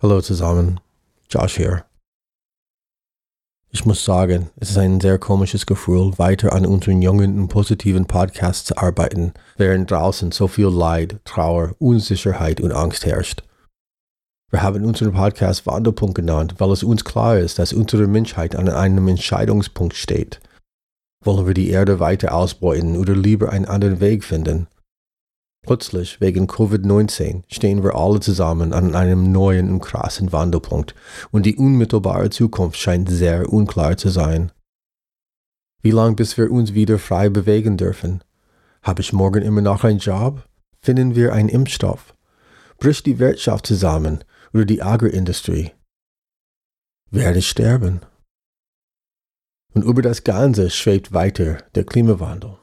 Hallo zusammen, Josh hier. Ich muss sagen, es ist ein sehr komisches Gefühl, weiter an unseren jungen und positiven Podcast zu arbeiten, während draußen so viel Leid, Trauer, Unsicherheit und Angst herrscht. Wir haben unseren Podcast Wandelpunkt genannt, weil es uns klar ist, dass unsere Menschheit an einem Entscheidungspunkt steht. Wollen wir die Erde weiter ausbeuten oder lieber einen anderen Weg finden? Plötzlich, wegen Covid-19, stehen wir alle zusammen an einem neuen und krassen Wandelpunkt und die unmittelbare Zukunft scheint sehr unklar zu sein. Wie lange bis wir uns wieder frei bewegen dürfen? Habe ich morgen immer noch einen Job? Finden wir einen Impfstoff? Bricht die Wirtschaft zusammen oder die Agrarindustrie? Werde ich sterben? Und über das Ganze schwebt weiter der Klimawandel.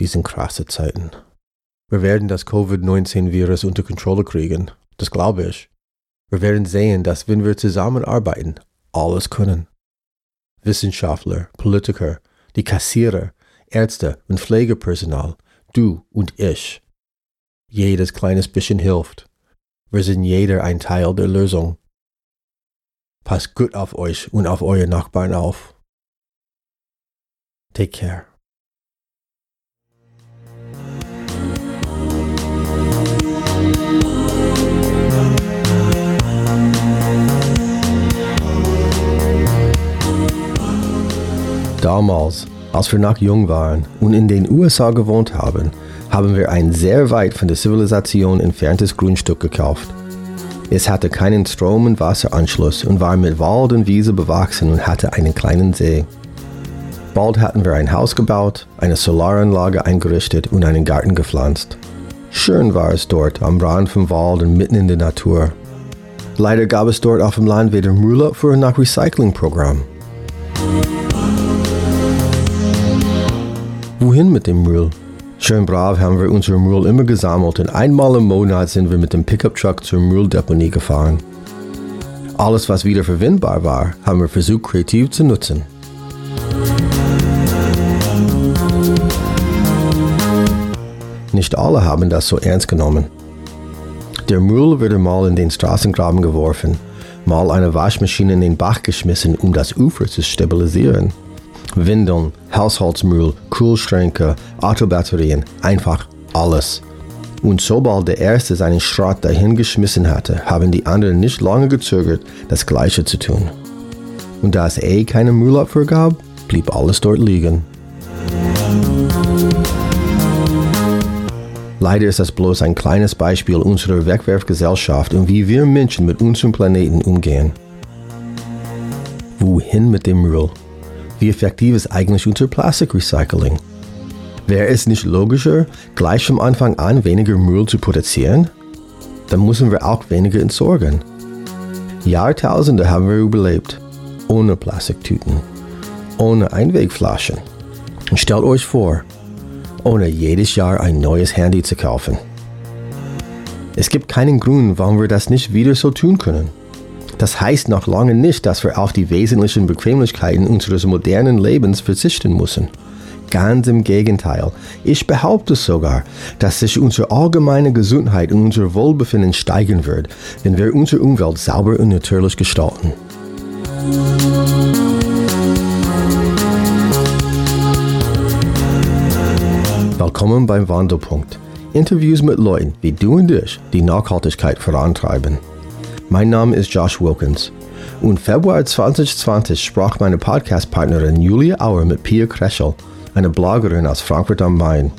Diesen krasse Zeiten. Wir werden das Covid-19-Virus unter Kontrolle kriegen. Das glaube ich. Wir werden sehen, dass wenn wir zusammenarbeiten, alles können. Wissenschaftler, Politiker, die Kassierer, Ärzte und Pflegepersonal, du und ich. Jedes kleines bisschen hilft. Wir sind jeder ein Teil der Lösung. Passt gut auf euch und auf eure Nachbarn auf. Take care. Damals, als wir noch jung waren und in den USA gewohnt haben, haben wir ein sehr weit von der Zivilisation entferntes Grundstück gekauft. Es hatte keinen Strom- und Wasseranschluss und war mit Wald und Wiese bewachsen und hatte einen kleinen See. Bald hatten wir ein Haus gebaut, eine Solaranlage eingerichtet und einen Garten gepflanzt. Schön war es dort am Rand vom Wald und mitten in der Natur. Leider gab es dort auf dem Land weder Müller für ein Recyclingprogramm. Wohin mit dem Müll? Schön brav haben wir unseren Müll immer gesammelt und einmal im Monat sind wir mit dem Pickup-Truck zur Mülldeponie gefahren. Alles, was wieder verwendbar war, haben wir versucht kreativ zu nutzen. Nicht alle haben das so ernst genommen. Der Müll wurde mal in den Straßengraben geworfen, mal eine Waschmaschine in den Bach geschmissen, um das Ufer zu stabilisieren. Windeln, Haushaltsmüll, Kühlschränke, Autobatterien, einfach alles. Und sobald der Erste seinen Schrott dahingeschmissen hatte, haben die anderen nicht lange gezögert, das Gleiche zu tun. Und da es eh keine Müllabfuhr gab, blieb alles dort liegen. Leider ist das bloß ein kleines Beispiel unserer Wegwerfgesellschaft und wie wir Menschen mit unserem Planeten umgehen. Wohin mit dem Müll? Wie effektiv ist eigentlich unser Plastikrecycling? Wäre es nicht logischer, gleich vom Anfang an weniger Müll zu produzieren? Dann müssen wir auch weniger entsorgen. Jahrtausende haben wir überlebt, ohne Plastiktüten, ohne Einwegflaschen. Und stellt euch vor, ohne jedes Jahr ein neues Handy zu kaufen. Es gibt keinen Grund, warum wir das nicht wieder so tun können. Das heißt noch lange nicht, dass wir auf die wesentlichen Bequemlichkeiten unseres modernen Lebens verzichten müssen. Ganz im Gegenteil. Ich behaupte sogar, dass sich unsere allgemeine Gesundheit und unser Wohlbefinden steigern wird, wenn wir unsere Umwelt sauber und natürlich gestalten. Willkommen beim Wandelpunkt. Interviews mit Leuten wie du und ich, die Nachhaltigkeit vorantreiben. Mein Name ist Josh Wilkins. Und Februar 2020 sprach meine Podcast-Partnerin Julia Auer mit Pia Kreschel, eine Bloggerin aus Frankfurt am Main.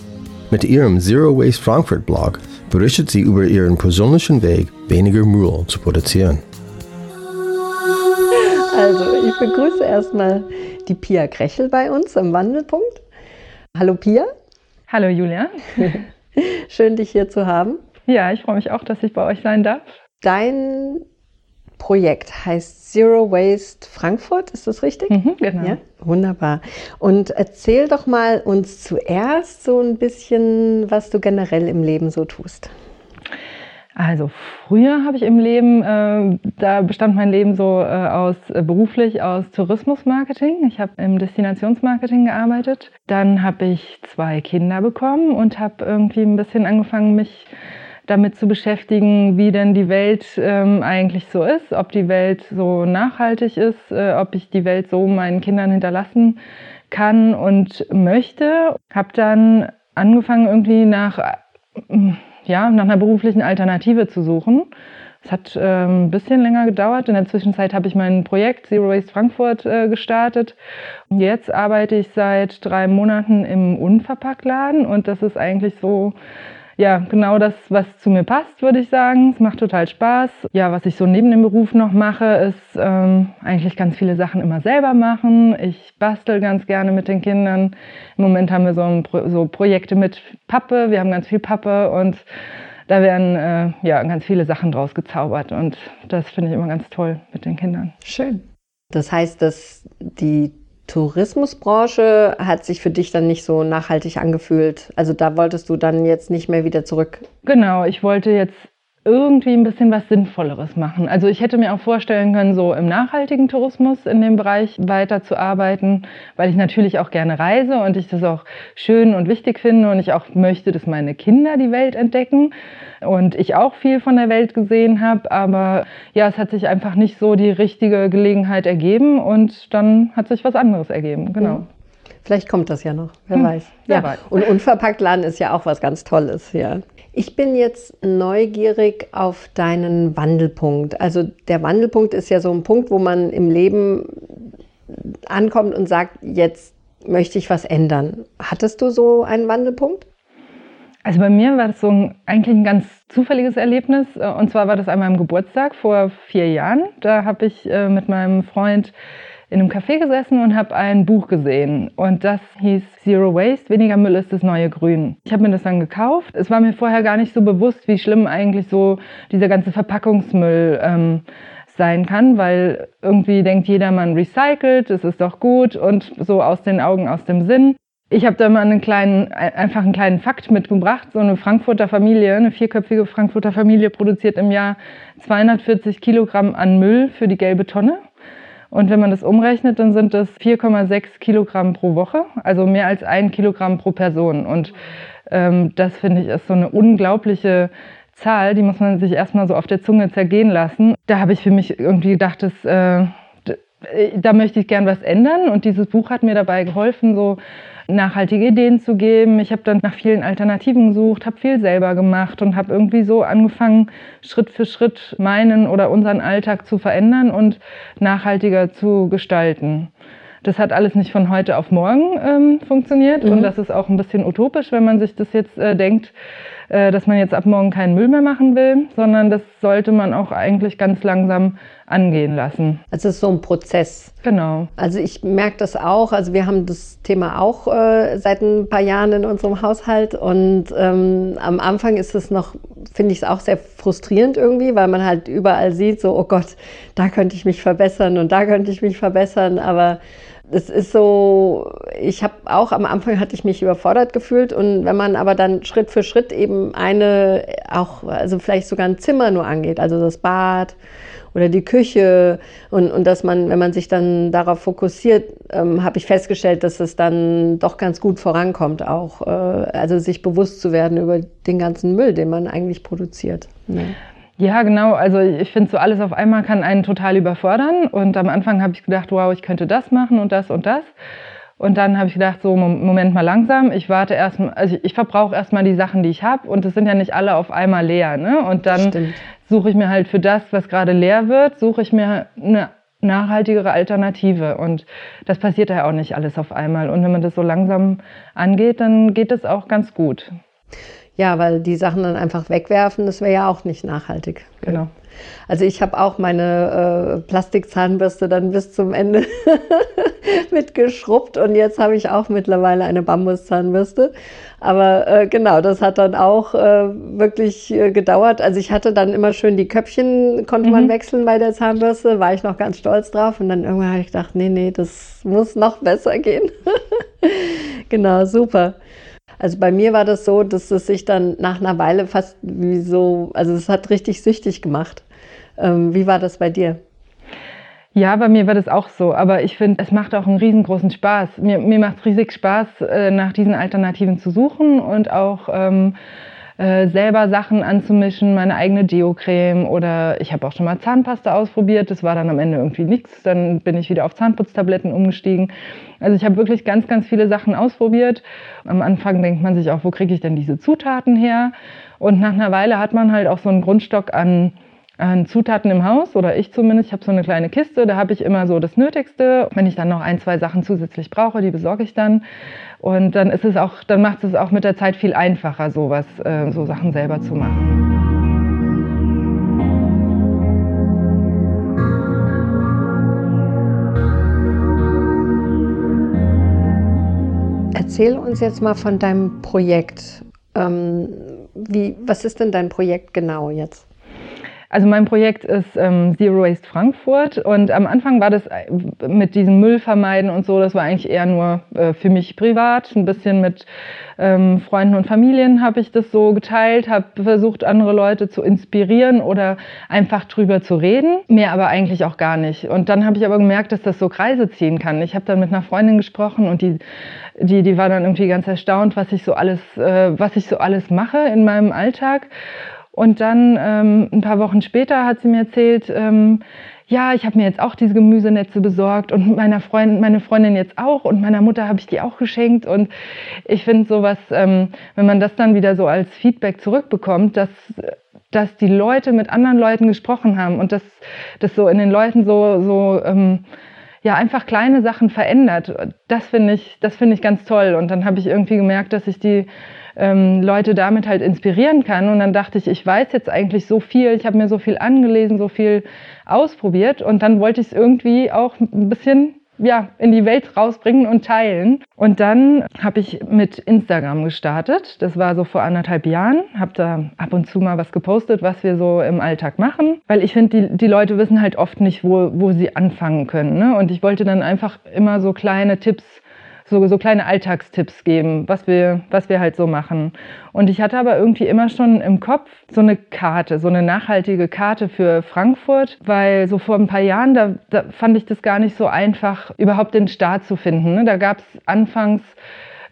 Mit ihrem Zero Waste Frankfurt Blog berichtet sie über ihren persönlichen Weg, weniger Müll zu produzieren. Also, ich begrüße erstmal die Pia Krechel bei uns am Wandelpunkt. Hallo Pia. Hallo Julia. Schön, dich hier zu haben. Ja, ich freue mich auch, dass ich bei euch sein darf. Dein Projekt heißt Zero Waste Frankfurt, ist das richtig? Mhm, genau. Ja, wunderbar. Und erzähl doch mal uns zuerst so ein bisschen, was du generell im Leben so tust. Also früher habe ich im Leben, äh, da bestand mein Leben so äh, aus äh, beruflich aus Tourismusmarketing. Ich habe im Destinationsmarketing gearbeitet. Dann habe ich zwei Kinder bekommen und habe irgendwie ein bisschen angefangen, mich damit zu beschäftigen, wie denn die Welt ähm, eigentlich so ist, ob die Welt so nachhaltig ist, äh, ob ich die Welt so meinen Kindern hinterlassen kann und möchte. Habe dann angefangen, irgendwie nach, äh, ja, nach einer beruflichen Alternative zu suchen. Es hat äh, ein bisschen länger gedauert. In der Zwischenzeit habe ich mein Projekt Zero Waste Frankfurt äh, gestartet. Jetzt arbeite ich seit drei Monaten im Unverpacktladen und das ist eigentlich so ja, genau das, was zu mir passt, würde ich sagen. Es macht total Spaß. Ja, was ich so neben dem Beruf noch mache, ist ähm, eigentlich ganz viele Sachen immer selber machen. Ich bastel ganz gerne mit den Kindern. Im Moment haben wir so, ein, so Projekte mit Pappe. Wir haben ganz viel Pappe und da werden äh, ja ganz viele Sachen draus gezaubert und das finde ich immer ganz toll mit den Kindern. Schön. Das heißt, dass die Tourismusbranche hat sich für dich dann nicht so nachhaltig angefühlt. Also da wolltest du dann jetzt nicht mehr wieder zurück. Genau, ich wollte jetzt irgendwie ein bisschen was Sinnvolleres machen. Also ich hätte mir auch vorstellen können, so im nachhaltigen Tourismus in dem Bereich weiterzuarbeiten, weil ich natürlich auch gerne reise und ich das auch schön und wichtig finde und ich auch möchte, dass meine Kinder die Welt entdecken und ich auch viel von der Welt gesehen habe. Aber ja, es hat sich einfach nicht so die richtige Gelegenheit ergeben und dann hat sich was anderes ergeben. Genau. Mhm. Vielleicht kommt das ja noch, wer hm, weiß. Ja. Wer weiß. Und unverpackt laden ist ja auch was ganz Tolles, ja. Ich bin jetzt neugierig auf deinen Wandelpunkt. Also der Wandelpunkt ist ja so ein Punkt, wo man im Leben ankommt und sagt, jetzt möchte ich was ändern. Hattest du so einen Wandelpunkt? Also bei mir war das so ein, eigentlich ein ganz zufälliges Erlebnis. Und zwar war das an meinem Geburtstag vor vier Jahren. Da habe ich äh, mit meinem Freund in einem Café gesessen und habe ein Buch gesehen und das hieß Zero Waste, weniger Müll ist das neue Grün. Ich habe mir das dann gekauft. Es war mir vorher gar nicht so bewusst, wie schlimm eigentlich so dieser ganze Verpackungsmüll ähm, sein kann, weil irgendwie denkt jeder, man recycelt, es ist doch gut und so aus den Augen, aus dem Sinn. Ich habe da mal einen kleinen, einfach einen kleinen Fakt mitgebracht. So eine Frankfurter Familie, eine vierköpfige Frankfurter Familie produziert im Jahr 240 Kilogramm an Müll für die gelbe Tonne. Und wenn man das umrechnet, dann sind das 4,6 Kilogramm pro Woche, also mehr als ein Kilogramm pro Person. Und ähm, das finde ich ist so eine unglaubliche Zahl, die muss man sich erstmal so auf der Zunge zergehen lassen. Da habe ich für mich irgendwie gedacht, dass, äh, da möchte ich gern was ändern. Und dieses Buch hat mir dabei geholfen, so nachhaltige Ideen zu geben. Ich habe dann nach vielen Alternativen gesucht, habe viel selber gemacht und habe irgendwie so angefangen, Schritt für Schritt meinen oder unseren Alltag zu verändern und nachhaltiger zu gestalten. Das hat alles nicht von heute auf morgen ähm, funktioniert mhm. und das ist auch ein bisschen utopisch, wenn man sich das jetzt äh, denkt, äh, dass man jetzt ab morgen keinen Müll mehr machen will, sondern das sollte man auch eigentlich ganz langsam angehen lassen. Also es ist so ein Prozess. Genau. Also ich merke das auch. Also wir haben das Thema auch äh, seit ein paar Jahren in unserem Haushalt und ähm, am Anfang ist es noch, finde ich es auch sehr frustrierend irgendwie, weil man halt überall sieht, so, oh Gott, da könnte ich mich verbessern und da könnte ich mich verbessern, aber das ist so, ich habe auch am Anfang hatte ich mich überfordert gefühlt und wenn man aber dann Schritt für Schritt eben eine, auch, also vielleicht sogar ein Zimmer nur angeht, also das Bad oder die Küche und, und dass man, wenn man sich dann darauf fokussiert, ähm, habe ich festgestellt, dass es dann doch ganz gut vorankommt auch, äh, also sich bewusst zu werden über den ganzen Müll, den man eigentlich produziert. Ne? Ja, genau. Also ich finde, so alles auf einmal kann einen total überfordern. Und am Anfang habe ich gedacht, wow, ich könnte das machen und das und das. Und dann habe ich gedacht, so, Moment mal langsam, ich warte erstmal, also ich verbrauche erstmal die Sachen, die ich habe. Und es sind ja nicht alle auf einmal leer. Ne? Und dann suche ich mir halt für das, was gerade leer wird, suche ich mir eine nachhaltigere Alternative. Und das passiert ja auch nicht alles auf einmal. Und wenn man das so langsam angeht, dann geht es auch ganz gut. Ja, weil die Sachen dann einfach wegwerfen, das wäre ja auch nicht nachhaltig. Genau. Also ich habe auch meine äh, Plastikzahnbürste dann bis zum Ende mitgeschrubbt und jetzt habe ich auch mittlerweile eine Bambuszahnbürste. Aber äh, genau, das hat dann auch äh, wirklich äh, gedauert. Also ich hatte dann immer schön die Köpfchen, konnte mhm. man wechseln bei der Zahnbürste, war ich noch ganz stolz drauf. Und dann irgendwann habe ich gedacht, nee, nee, das muss noch besser gehen. genau, super. Also bei mir war das so, dass es sich dann nach einer Weile fast wie so, also es hat richtig süchtig gemacht. Ähm, wie war das bei dir? Ja, bei mir war das auch so. Aber ich finde, es macht auch einen riesengroßen Spaß. Mir, mir macht es riesig Spaß, äh, nach diesen Alternativen zu suchen und auch ähm, äh, selber Sachen anzumischen, meine eigene Deo-Creme oder ich habe auch schon mal Zahnpasta ausprobiert. Das war dann am Ende irgendwie nichts. Dann bin ich wieder auf Zahnputztabletten umgestiegen. Also ich habe wirklich ganz, ganz viele Sachen ausprobiert. Am Anfang denkt man sich auch, wo kriege ich denn diese Zutaten her? Und nach einer Weile hat man halt auch so einen Grundstock an an Zutaten im Haus oder ich zumindest. Ich habe so eine kleine Kiste, da habe ich immer so das Nötigste. Wenn ich dann noch ein, zwei Sachen zusätzlich brauche, die besorge ich dann. Und dann ist es auch, dann macht es auch mit der Zeit viel einfacher, sowas, äh, so Sachen selber zu machen. Erzähl uns jetzt mal von deinem Projekt. Ähm, wie, was ist denn dein Projekt genau jetzt? Also mein Projekt ist ähm, Zero Waste Frankfurt und am Anfang war das äh, mit diesem Müll vermeiden und so, das war eigentlich eher nur äh, für mich privat. Ein bisschen mit ähm, Freunden und Familien habe ich das so geteilt, habe versucht, andere Leute zu inspirieren oder einfach drüber zu reden. Mehr aber eigentlich auch gar nicht. Und dann habe ich aber gemerkt, dass das so Kreise ziehen kann. Ich habe dann mit einer Freundin gesprochen und die, die, die war dann irgendwie ganz erstaunt, was ich so alles, äh, was ich so alles mache in meinem Alltag. Und dann ähm, ein paar Wochen später hat sie mir erzählt, ähm, ja, ich habe mir jetzt auch diese Gemüsenetze besorgt und meiner Freundin, meine Freundin jetzt auch und meiner Mutter habe ich die auch geschenkt. Und ich finde sowas, ähm, wenn man das dann wieder so als Feedback zurückbekommt, dass, dass die Leute mit anderen Leuten gesprochen haben und dass das so in den Leuten so, so ähm, ja, einfach kleine Sachen verändert. Das finde ich, das finde ich ganz toll. Und dann habe ich irgendwie gemerkt, dass ich die ähm, Leute damit halt inspirieren kann. Und dann dachte ich, ich weiß jetzt eigentlich so viel, ich habe mir so viel angelesen, so viel ausprobiert und dann wollte ich es irgendwie auch ein bisschen ja, in die Welt rausbringen und teilen. Und dann habe ich mit Instagram gestartet. Das war so vor anderthalb Jahren. Habe da ab und zu mal was gepostet, was wir so im Alltag machen. Weil ich finde, die, die Leute wissen halt oft nicht, wo, wo sie anfangen können. Ne? Und ich wollte dann einfach immer so kleine Tipps so, so kleine Alltagstipps geben, was wir, was wir halt so machen. Und ich hatte aber irgendwie immer schon im Kopf so eine Karte, so eine nachhaltige Karte für Frankfurt, weil so vor ein paar Jahren, da, da fand ich das gar nicht so einfach, überhaupt den Start zu finden. Ne? Da gab es anfangs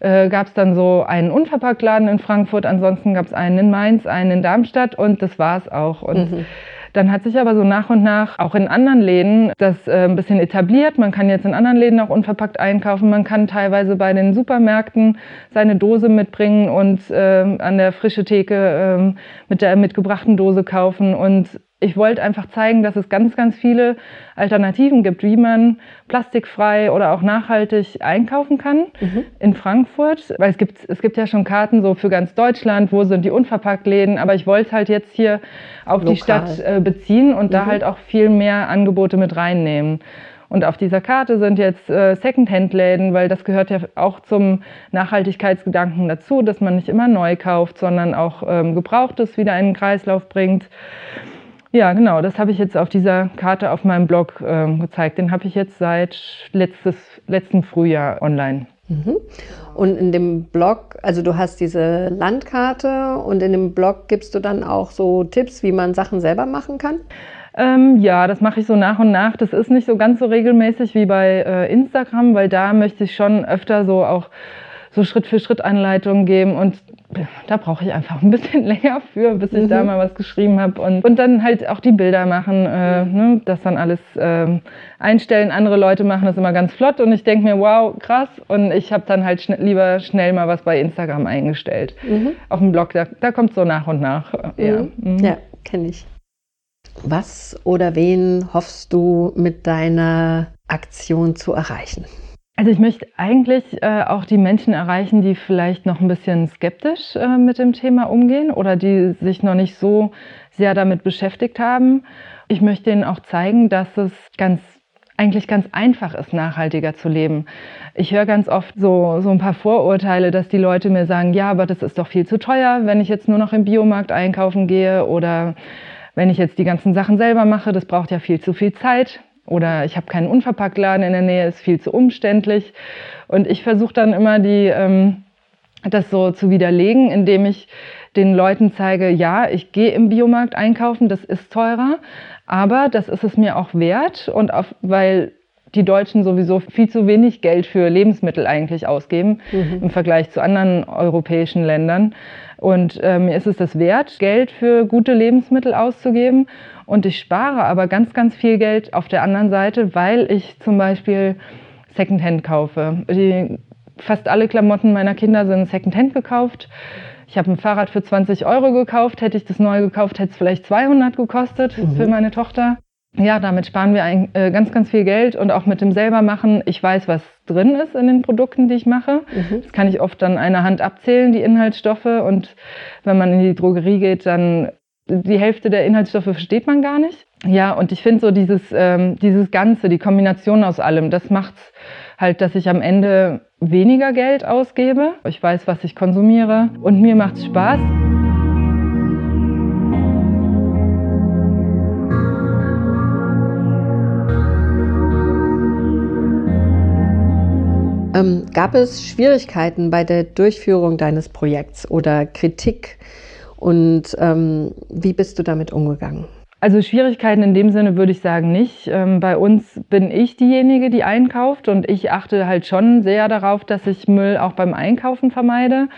äh, gab es dann so einen Unverpacktladen in Frankfurt, ansonsten gab es einen in Mainz, einen in Darmstadt und das war es auch. Und mhm. Dann hat sich aber so nach und nach auch in anderen Läden das äh, ein bisschen etabliert. Man kann jetzt in anderen Läden auch unverpackt einkaufen. Man kann teilweise bei den Supermärkten seine Dose mitbringen und äh, an der frische Theke äh, mit der mitgebrachten Dose kaufen. Und ich wollte einfach zeigen, dass es ganz, ganz viele Alternativen gibt, wie man plastikfrei oder auch nachhaltig einkaufen kann mhm. in Frankfurt. Weil es gibt, es gibt ja schon Karten so für ganz Deutschland, wo sind die Unverpacktläden, aber ich wollte halt jetzt hier auf Lokal. die Stadt äh, beziehen und mhm. da halt auch viel mehr Angebote mit reinnehmen. Und auf dieser Karte sind jetzt äh, Secondhand-Läden, weil das gehört ja auch zum Nachhaltigkeitsgedanken dazu, dass man nicht immer neu kauft, sondern auch ähm, Gebrauchtes wieder in den Kreislauf bringt. Ja, genau. Das habe ich jetzt auf dieser Karte auf meinem Blog äh, gezeigt. Den habe ich jetzt seit letztes, letzten Frühjahr online. Mhm. Und in dem Blog, also du hast diese Landkarte und in dem Blog gibst du dann auch so Tipps, wie man Sachen selber machen kann? Ähm, ja, das mache ich so nach und nach. Das ist nicht so ganz so regelmäßig wie bei äh, Instagram, weil da möchte ich schon öfter so auch so Schritt für Schritt Anleitungen geben und da brauche ich einfach ein bisschen länger für, bis ich mhm. da mal was geschrieben habe und, und dann halt auch die Bilder machen, äh, ne, das dann alles äh, einstellen. Andere Leute machen das immer ganz flott und ich denke mir, wow, krass. Und ich habe dann halt schn lieber schnell mal was bei Instagram eingestellt. Mhm. Auf dem Blog, da, da kommt so nach und nach. Äh, ja, mhm. ja kenne ich. Was oder wen hoffst du mit deiner Aktion zu erreichen? Also ich möchte eigentlich äh, auch die Menschen erreichen, die vielleicht noch ein bisschen skeptisch äh, mit dem Thema umgehen oder die sich noch nicht so sehr damit beschäftigt haben. Ich möchte ihnen auch zeigen, dass es ganz eigentlich ganz einfach ist, nachhaltiger zu leben. Ich höre ganz oft so, so ein paar Vorurteile, dass die Leute mir sagen, ja, aber das ist doch viel zu teuer, wenn ich jetzt nur noch im Biomarkt einkaufen gehe oder wenn ich jetzt die ganzen Sachen selber mache, das braucht ja viel zu viel Zeit. Oder ich habe keinen Unverpacktladen in der Nähe, ist viel zu umständlich. Und ich versuche dann immer, die, ähm, das so zu widerlegen, indem ich den Leuten zeige, ja, ich gehe im Biomarkt einkaufen, das ist teurer, aber das ist es mir auch wert. Und auf, weil die Deutschen sowieso viel zu wenig Geld für Lebensmittel eigentlich ausgeben mhm. im Vergleich zu anderen europäischen Ländern. Und äh, mir ist es das wert, Geld für gute Lebensmittel auszugeben. Und ich spare aber ganz, ganz viel Geld auf der anderen Seite, weil ich zum Beispiel Secondhand kaufe. Die, fast alle Klamotten meiner Kinder sind Secondhand gekauft. Ich habe ein Fahrrad für 20 Euro gekauft. Hätte ich das neu gekauft, hätte es vielleicht 200 gekostet mhm. für meine Tochter. Ja, damit sparen wir ein, äh, ganz, ganz viel Geld und auch mit dem selbermachen. Ich weiß, was drin ist in den Produkten, die ich mache. Mhm. Das kann ich oft an einer Hand abzählen, die Inhaltsstoffe. Und wenn man in die Drogerie geht, dann die Hälfte der Inhaltsstoffe versteht man gar nicht. Ja, und ich finde so dieses, ähm, dieses Ganze, die Kombination aus allem, das macht halt, dass ich am Ende weniger Geld ausgebe. Ich weiß, was ich konsumiere und mir macht es Spaß. Ähm, gab es Schwierigkeiten bei der Durchführung deines Projekts oder Kritik? Und ähm, wie bist du damit umgegangen? Also Schwierigkeiten in dem Sinne würde ich sagen nicht. Ähm, bei uns bin ich diejenige, die einkauft und ich achte halt schon sehr darauf, dass ich Müll auch beim Einkaufen vermeide.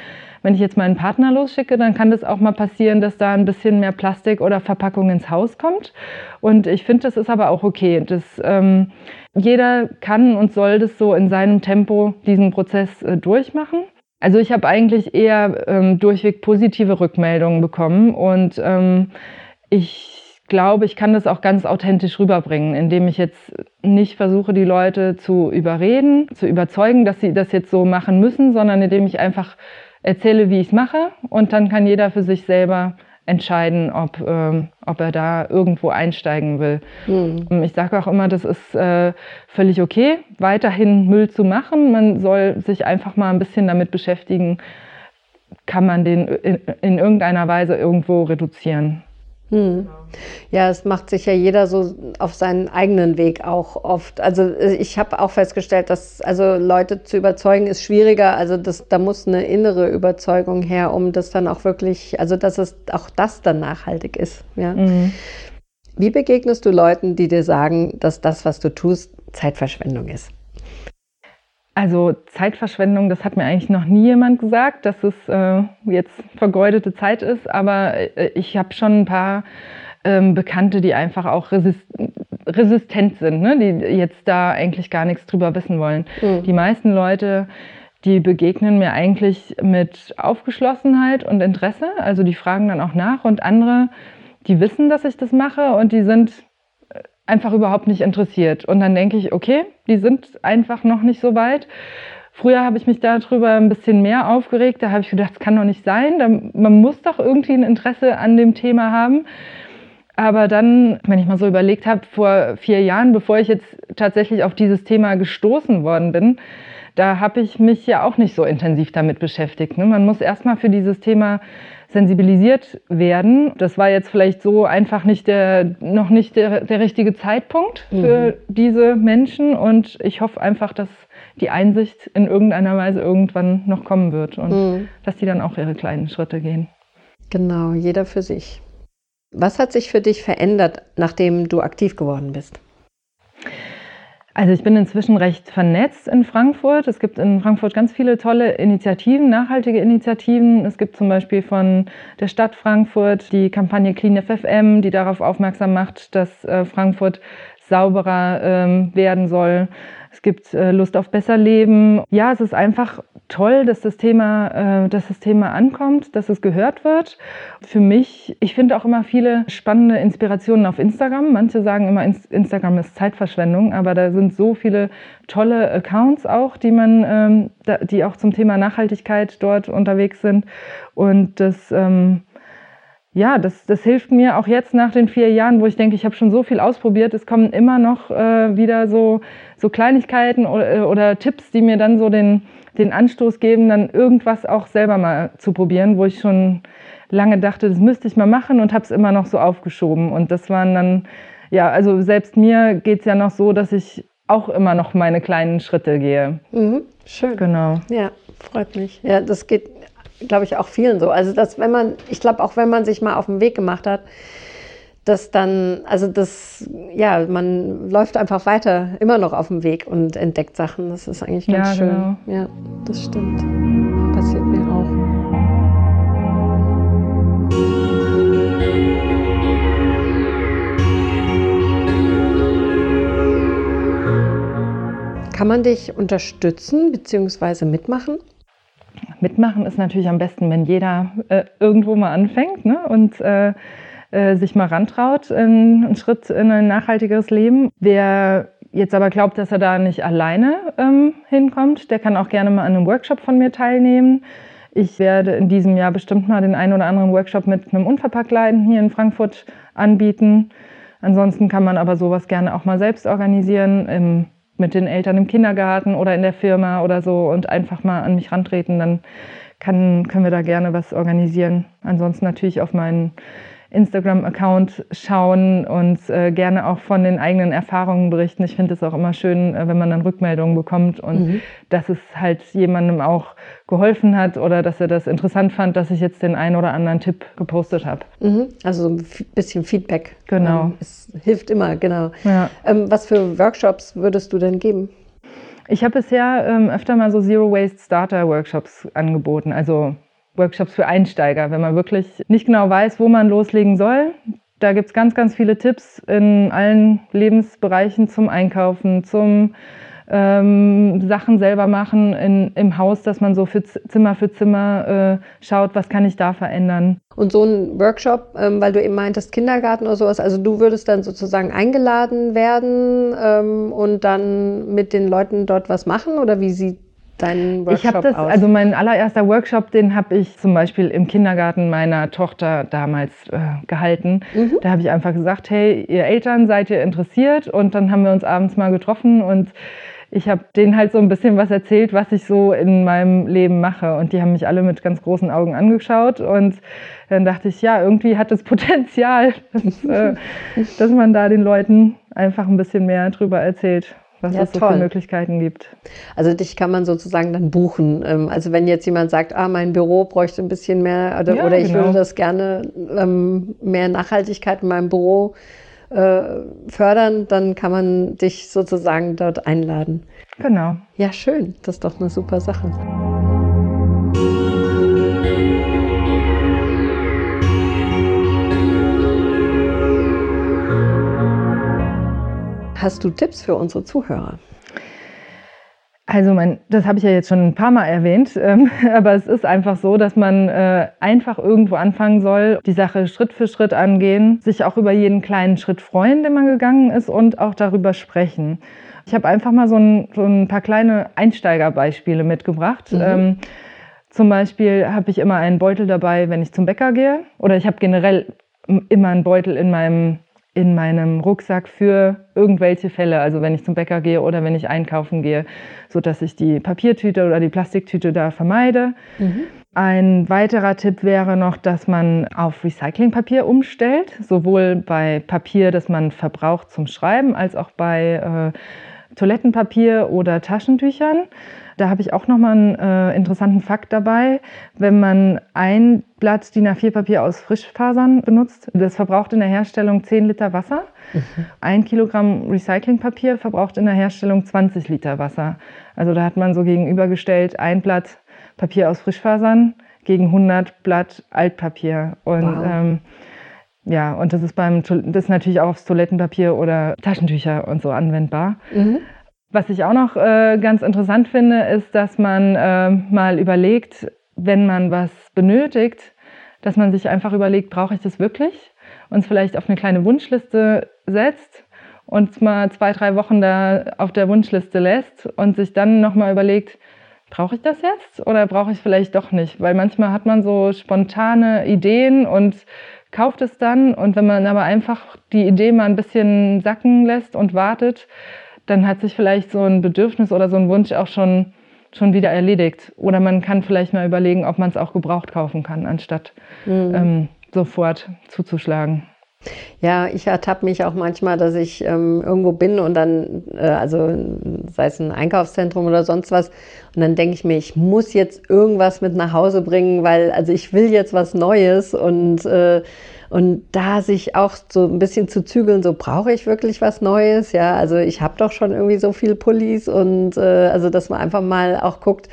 Wenn ich jetzt meinen Partner losschicke, dann kann das auch mal passieren, dass da ein bisschen mehr Plastik oder Verpackung ins Haus kommt. Und ich finde, das ist aber auch okay. Das, ähm, jeder kann und soll das so in seinem Tempo diesen Prozess äh, durchmachen. Also ich habe eigentlich eher ähm, durchweg positive Rückmeldungen bekommen und ähm, ich glaube, ich kann das auch ganz authentisch rüberbringen, indem ich jetzt nicht versuche, die Leute zu überreden, zu überzeugen, dass sie das jetzt so machen müssen, sondern indem ich einfach erzähle, wie ich es mache und dann kann jeder für sich selber entscheiden, ob, ähm, ob er da irgendwo einsteigen will. Mhm. Ich sage auch immer, das ist äh, völlig okay, weiterhin Müll zu machen. Man soll sich einfach mal ein bisschen damit beschäftigen, kann man den in, in irgendeiner Weise irgendwo reduzieren. Hm. Ja, es macht sich ja jeder so auf seinen eigenen Weg auch oft. Also äh, ich habe auch festgestellt, dass also Leute zu überzeugen ist schwieriger. Also das, da muss eine innere Überzeugung her, um das dann auch wirklich, also dass es auch das dann nachhaltig ist. Ja. Mhm. Wie begegnest du Leuten, die dir sagen, dass das, was du tust, Zeitverschwendung ist? Also Zeitverschwendung, das hat mir eigentlich noch nie jemand gesagt, dass es äh, jetzt vergeudete Zeit ist, aber äh, ich habe schon ein paar ähm, Bekannte, die einfach auch resist resistent sind, ne? die jetzt da eigentlich gar nichts drüber wissen wollen. Mhm. Die meisten Leute, die begegnen mir eigentlich mit Aufgeschlossenheit und Interesse, also die fragen dann auch nach und andere, die wissen, dass ich das mache und die sind einfach überhaupt nicht interessiert. Und dann denke ich, okay, die sind einfach noch nicht so weit. Früher habe ich mich darüber ein bisschen mehr aufgeregt. Da habe ich gedacht, das kann doch nicht sein. Man muss doch irgendwie ein Interesse an dem Thema haben. Aber dann, wenn ich mal so überlegt habe, vor vier Jahren, bevor ich jetzt tatsächlich auf dieses Thema gestoßen worden bin, da habe ich mich ja auch nicht so intensiv damit beschäftigt. Ne? Man muss erstmal für dieses Thema sensibilisiert werden. Das war jetzt vielleicht so einfach nicht der, noch nicht der, der richtige Zeitpunkt für mhm. diese Menschen. Und ich hoffe einfach, dass die Einsicht in irgendeiner Weise irgendwann noch kommen wird und mhm. dass die dann auch ihre kleinen Schritte gehen. Genau, jeder für sich. Was hat sich für dich verändert, nachdem du aktiv geworden bist? Also ich bin inzwischen recht vernetzt in Frankfurt. Es gibt in Frankfurt ganz viele tolle Initiativen, nachhaltige Initiativen. Es gibt zum Beispiel von der Stadt Frankfurt die Kampagne Clean FFM, die darauf aufmerksam macht, dass äh, Frankfurt sauberer ähm, werden soll. Es gibt äh, Lust auf besser Leben. Ja, es ist einfach toll, dass das Thema, äh, dass das Thema ankommt, dass es gehört wird. Für mich, ich finde auch immer viele spannende Inspirationen auf Instagram. Manche sagen immer, Instagram ist Zeitverschwendung, aber da sind so viele tolle Accounts auch, die man, ähm, die auch zum Thema Nachhaltigkeit dort unterwegs sind. Und das ähm, ja, das, das hilft mir auch jetzt nach den vier Jahren, wo ich denke, ich habe schon so viel ausprobiert. Es kommen immer noch äh, wieder so, so Kleinigkeiten oder, äh, oder, Tipps, die mir dann so den, den Anstoß geben, dann irgendwas auch selber mal zu probieren, wo ich schon lange dachte, das müsste ich mal machen und habe es immer noch so aufgeschoben. Und das waren dann, ja, also selbst mir geht es ja noch so, dass ich auch immer noch meine kleinen Schritte gehe. Mhm, schön. Genau. Ja, freut mich. Ja, das geht glaube ich, auch vielen so. Also, dass wenn man, ich glaube, auch wenn man sich mal auf den Weg gemacht hat, das dann, also das, ja, man läuft einfach weiter, immer noch auf dem Weg und entdeckt Sachen. Das ist eigentlich ganz Ja, schön. genau. Ja, das stimmt. Passiert mir auch. Kann man dich unterstützen bzw. mitmachen? Mitmachen ist natürlich am besten, wenn jeder äh, irgendwo mal anfängt ne? und äh, äh, sich mal rantraut, in, einen Schritt in ein nachhaltigeres Leben. Wer jetzt aber glaubt, dass er da nicht alleine ähm, hinkommt, der kann auch gerne mal an einem Workshop von mir teilnehmen. Ich werde in diesem Jahr bestimmt mal den einen oder anderen Workshop mit einem Unverpacktladen hier in Frankfurt anbieten. Ansonsten kann man aber sowas gerne auch mal selbst organisieren, im, mit den Eltern im Kindergarten oder in der Firma oder so und einfach mal an mich rantreten. Dann kann, können wir da gerne was organisieren. Ansonsten natürlich auf meinen Instagram-Account schauen und äh, gerne auch von den eigenen Erfahrungen berichten. Ich finde es auch immer schön, äh, wenn man dann Rückmeldungen bekommt und Mhm. dass es halt jemandem auch geholfen hat oder dass er das interessant fand, dass ich jetzt den einen oder anderen Tipp gepostet habe. Mhm. Also so ein bisschen Feedback. Genau. Ähm, Es hilft immer, genau. Ja. Ähm, was für Workshops würdest du denn geben? Ich habe bisher ähm, öfter mal so Zero Waste Starter Workshops angeboten, also Workshops für Einsteiger, wenn man wirklich nicht genau weiß, wo man loslegen soll. Da gibt es ganz, ganz viele Tipps in allen Lebensbereichen zum Einkaufen, zum ähm, Sachen selber machen in, im Haus, dass man so für Zimmer für Zimmer äh, schaut, was kann ich da verändern. Und so ein Workshop, ähm, weil du eben meintest Kindergarten oder sowas, also du würdest dann sozusagen eingeladen werden ähm, und dann mit den Leuten dort was machen oder wie sieht dein Workshop Ich habe das, aus? also mein allererster Workshop, den habe ich zum Beispiel im Kindergarten meiner Tochter damals äh, gehalten. Mhm. Da habe ich einfach gesagt, hey, ihr Eltern, seid ihr interessiert? Und dann haben wir uns abends mal getroffen und ich habe denen halt so ein bisschen was erzählt, was ich so in meinem Leben mache. Und die haben mich alle mit ganz großen Augen angeschaut. Und dann dachte ich, ja, irgendwie hat es Potenzial, dass, äh, dass man da den Leuten einfach ein bisschen mehr drüber erzählt, was Ja, es so toll. Möglichkeiten gibt. Also dich kann man sozusagen dann buchen. Ähm, Also wenn jetzt jemand sagt, ah, mein Büro bräuchte ein bisschen mehr oder, Ja, oder ich genau. würde das gerne ähm, mehr Nachhaltigkeit in meinem Büro äh, fördern, dann kann man dich sozusagen dort einladen. Genau. Ja, schön. Das ist doch eine super Sache. Hast du Tipps für unsere Zuhörer? Also mein, das habe ich ja jetzt schon ein paar Mal erwähnt, ähm, aber es ist einfach so, dass man äh, einfach irgendwo anfangen soll, die Sache Schritt für Schritt angehen, sich auch über jeden kleinen Schritt freuen, den man gegangen ist und auch darüber sprechen. Ich habe einfach mal so ein, so ein paar kleine Einsteigerbeispiele mitgebracht. Mhm. Ähm, zum Beispiel habe ich immer einen Beutel dabei, wenn ich zum Bäcker gehe. Oder ich habe generell immer einen Beutel in meinem, in meinem Rucksack für irgendwelche Fälle. Also wenn ich zum Bäcker gehe oder wenn ich einkaufen gehe, sodass ich die Papiertüte oder die Plastiktüte da vermeide. Ein weiterer Tipp wäre noch, dass man auf Recyclingpapier umstellt, sowohl bei Papier, das man verbraucht zum Schreiben, als auch bei äh, Toilettenpapier oder Taschentüchern. Da habe ich auch nochmal einen äh, interessanten Fakt dabei. Wenn man ein Blatt DIN A4-Papier aus Frischfasern benutzt, das verbraucht in der Herstellung 10 Liter Wasser. Ein Kilogramm Recyclingpapier verbraucht in der Herstellung 20 Liter Wasser. Also da hat man so gegenübergestellt ein Blatt Papier aus Frischfasern gegen 100 Blatt Altpapier. Und Wow. ähm, ja, und das ist beim das ist natürlich auch aufs Toilettenpapier oder Taschentücher und so anwendbar. Mhm. Was ich auch noch äh, ganz interessant finde, ist, dass man äh, mal überlegt, wenn man was benötigt, dass man sich einfach überlegt, brauche ich das wirklich? Und es vielleicht auf eine kleine Wunschliste setzt und mal zwei, drei Wochen da auf der Wunschliste lässt und sich dann nochmal überlegt, brauche ich das jetzt oder brauche ich vielleicht doch nicht? Weil manchmal hat man so spontane Ideen und kauft es dann und wenn man aber einfach die Idee mal ein bisschen sacken lässt und wartet, dann hat sich vielleicht so ein Bedürfnis oder so ein Wunsch auch schon, schon wieder erledigt. Oder man kann vielleicht mal überlegen, ob man es auch gebraucht kaufen kann, anstatt ähm, sofort zuzuschlagen. Ja, ich ertappe mich auch manchmal, dass ich ähm, irgendwo bin und dann, äh, also sei es ein Einkaufszentrum oder sonst was, und dann denke ich mir, ich muss jetzt irgendwas mit nach Hause bringen, weil also ich will jetzt was Neues und äh, und da sich auch so ein bisschen zu zügeln, so brauche ich wirklich was Neues, ja, also ich habe doch schon irgendwie so viel Pullis und äh, also dass man einfach mal auch guckt,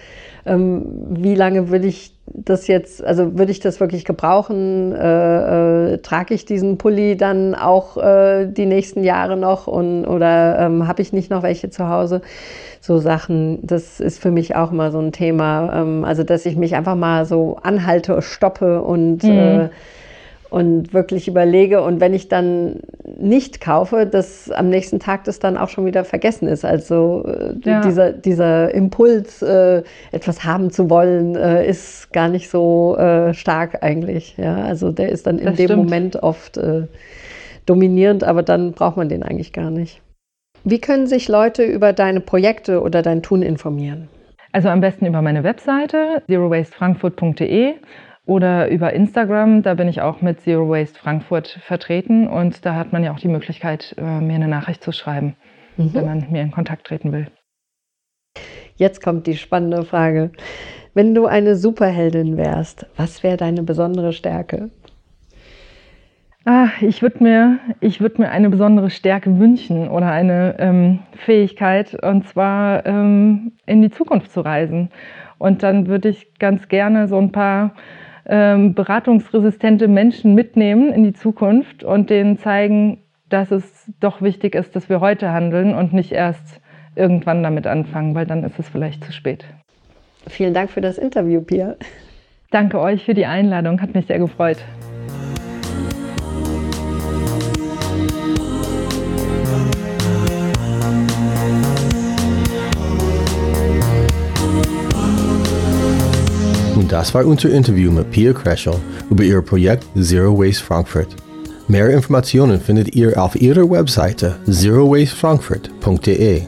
ähm, wie lange will ich das jetzt, also würde ich das wirklich gebrauchen? Äh, äh, trage ich diesen Pulli dann auch äh, die nächsten Jahre noch und, oder ähm, habe ich nicht noch welche zu Hause? So Sachen, das ist für mich auch mal so ein Thema. Ähm, also, dass ich mich einfach mal so anhalte, stoppe und mhm äh, und wirklich überlege und wenn ich dann nicht kaufe, dass am nächsten Tag das dann auch schon wieder vergessen ist. Also äh, ja. dieser, dieser Impuls, äh, etwas haben zu wollen, äh, ist gar nicht so äh, stark eigentlich. Ja, also der ist dann in das dem stimmt. Moment oft äh, dominierend, aber dann braucht man den eigentlich gar nicht. Wie können sich Leute über deine Projekte oder dein Tun informieren? Also am besten über meine Webseite zerowastefrankfurt.de oder über Instagram, da bin ich auch mit Zero Waste Frankfurt vertreten und da hat man ja auch die Möglichkeit, äh, mir eine Nachricht zu schreiben, mhm. wenn man mit mir in Kontakt treten will. Jetzt kommt die spannende Frage. Wenn du eine Superheldin wärst, was wäre deine besondere Stärke? Ah, ich würde mir, würd mir eine besondere Stärke wünschen oder eine ähm, Fähigkeit, und zwar ähm, in die Zukunft zu reisen. Und dann würde ich ganz gerne so ein paar ähm, beratungsresistente Menschen mitnehmen in die Zukunft und denen zeigen, dass es doch wichtig ist, dass wir heute handeln und nicht erst irgendwann damit anfangen, weil dann ist es vielleicht zu spät. Vielen Dank für das Interview, Pia. Danke euch für die Einladung, hat mich sehr gefreut. Das war unser Interview mit Pia Kreschel über ihr Projekt Zero Waste Frankfurt. Mehr Informationen findet ihr auf ihrer Webseite zerowastefrankfurt.de.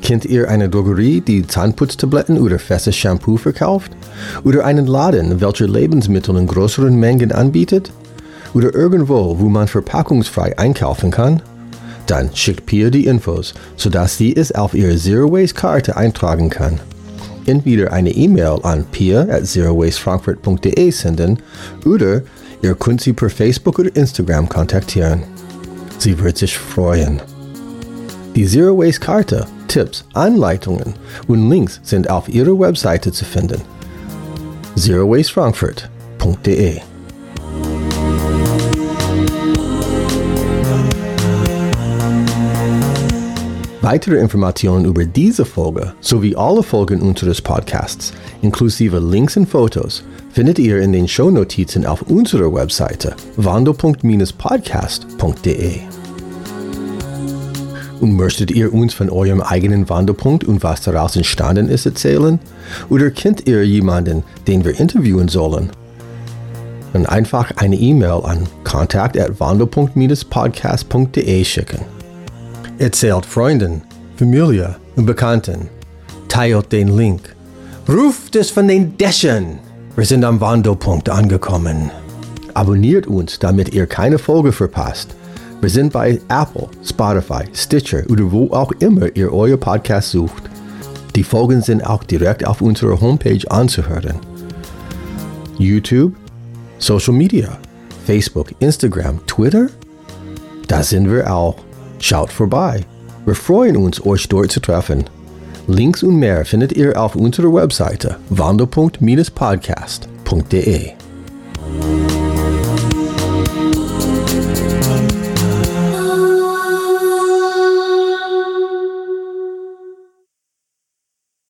Kennt ihr eine Drogerie, die Zahnputztabletten oder festes Shampoo verkauft? Oder einen Laden, welcher Lebensmittel in größeren Mengen anbietet? Oder irgendwo, wo man verpackungsfrei einkaufen kann? Dann schickt Pia die Infos, sodass sie es auf ihre Zero Waste Karte eintragen kann entweder eine E-Mail an pia at zerowastefrankfurt.de senden oder ihr könnt sie per Facebook oder Instagram kontaktieren. Sie wird sich freuen. Die Zero Waste Karte, Tipps, Anleitungen und Links sind auf ihrer Webseite zu finden. zerowastefrankfurt.de Weitere Informationen über diese Folge sowie alle Folgen unseres Podcasts, inklusive Links und Fotos, findet ihr in den Shownotizen auf unserer Webseite wandelpunkt-podcast.de. Und möchtet ihr uns von eurem eigenen Wandelpunkt und was daraus entstanden ist erzählen? Oder kennt ihr jemanden, den wir interviewen sollen? Dann einfach eine E-Mail an kontakt@wandelpunkt-podcast.de schicken. Erzählt Freunden, Familie und Bekannten. Teilt den Link. Ruft es von den Dächern. Wir sind am Wandelpunkt angekommen. Abonniert uns, damit ihr keine Folge verpasst. Wir sind bei Apple, Spotify, Stitcher oder wo auch immer ihr euer Podcast sucht. Die Folgen sind auch direkt auf unserer Homepage anzuhören. YouTube, Social Media, Facebook, Instagram, Twitter? Da sind wir auch. Schaut vorbei. Wir freuen uns, euch dort zu treffen. Links und mehr findet ihr auf unserer Webseite wandelpunkt-podcast.de.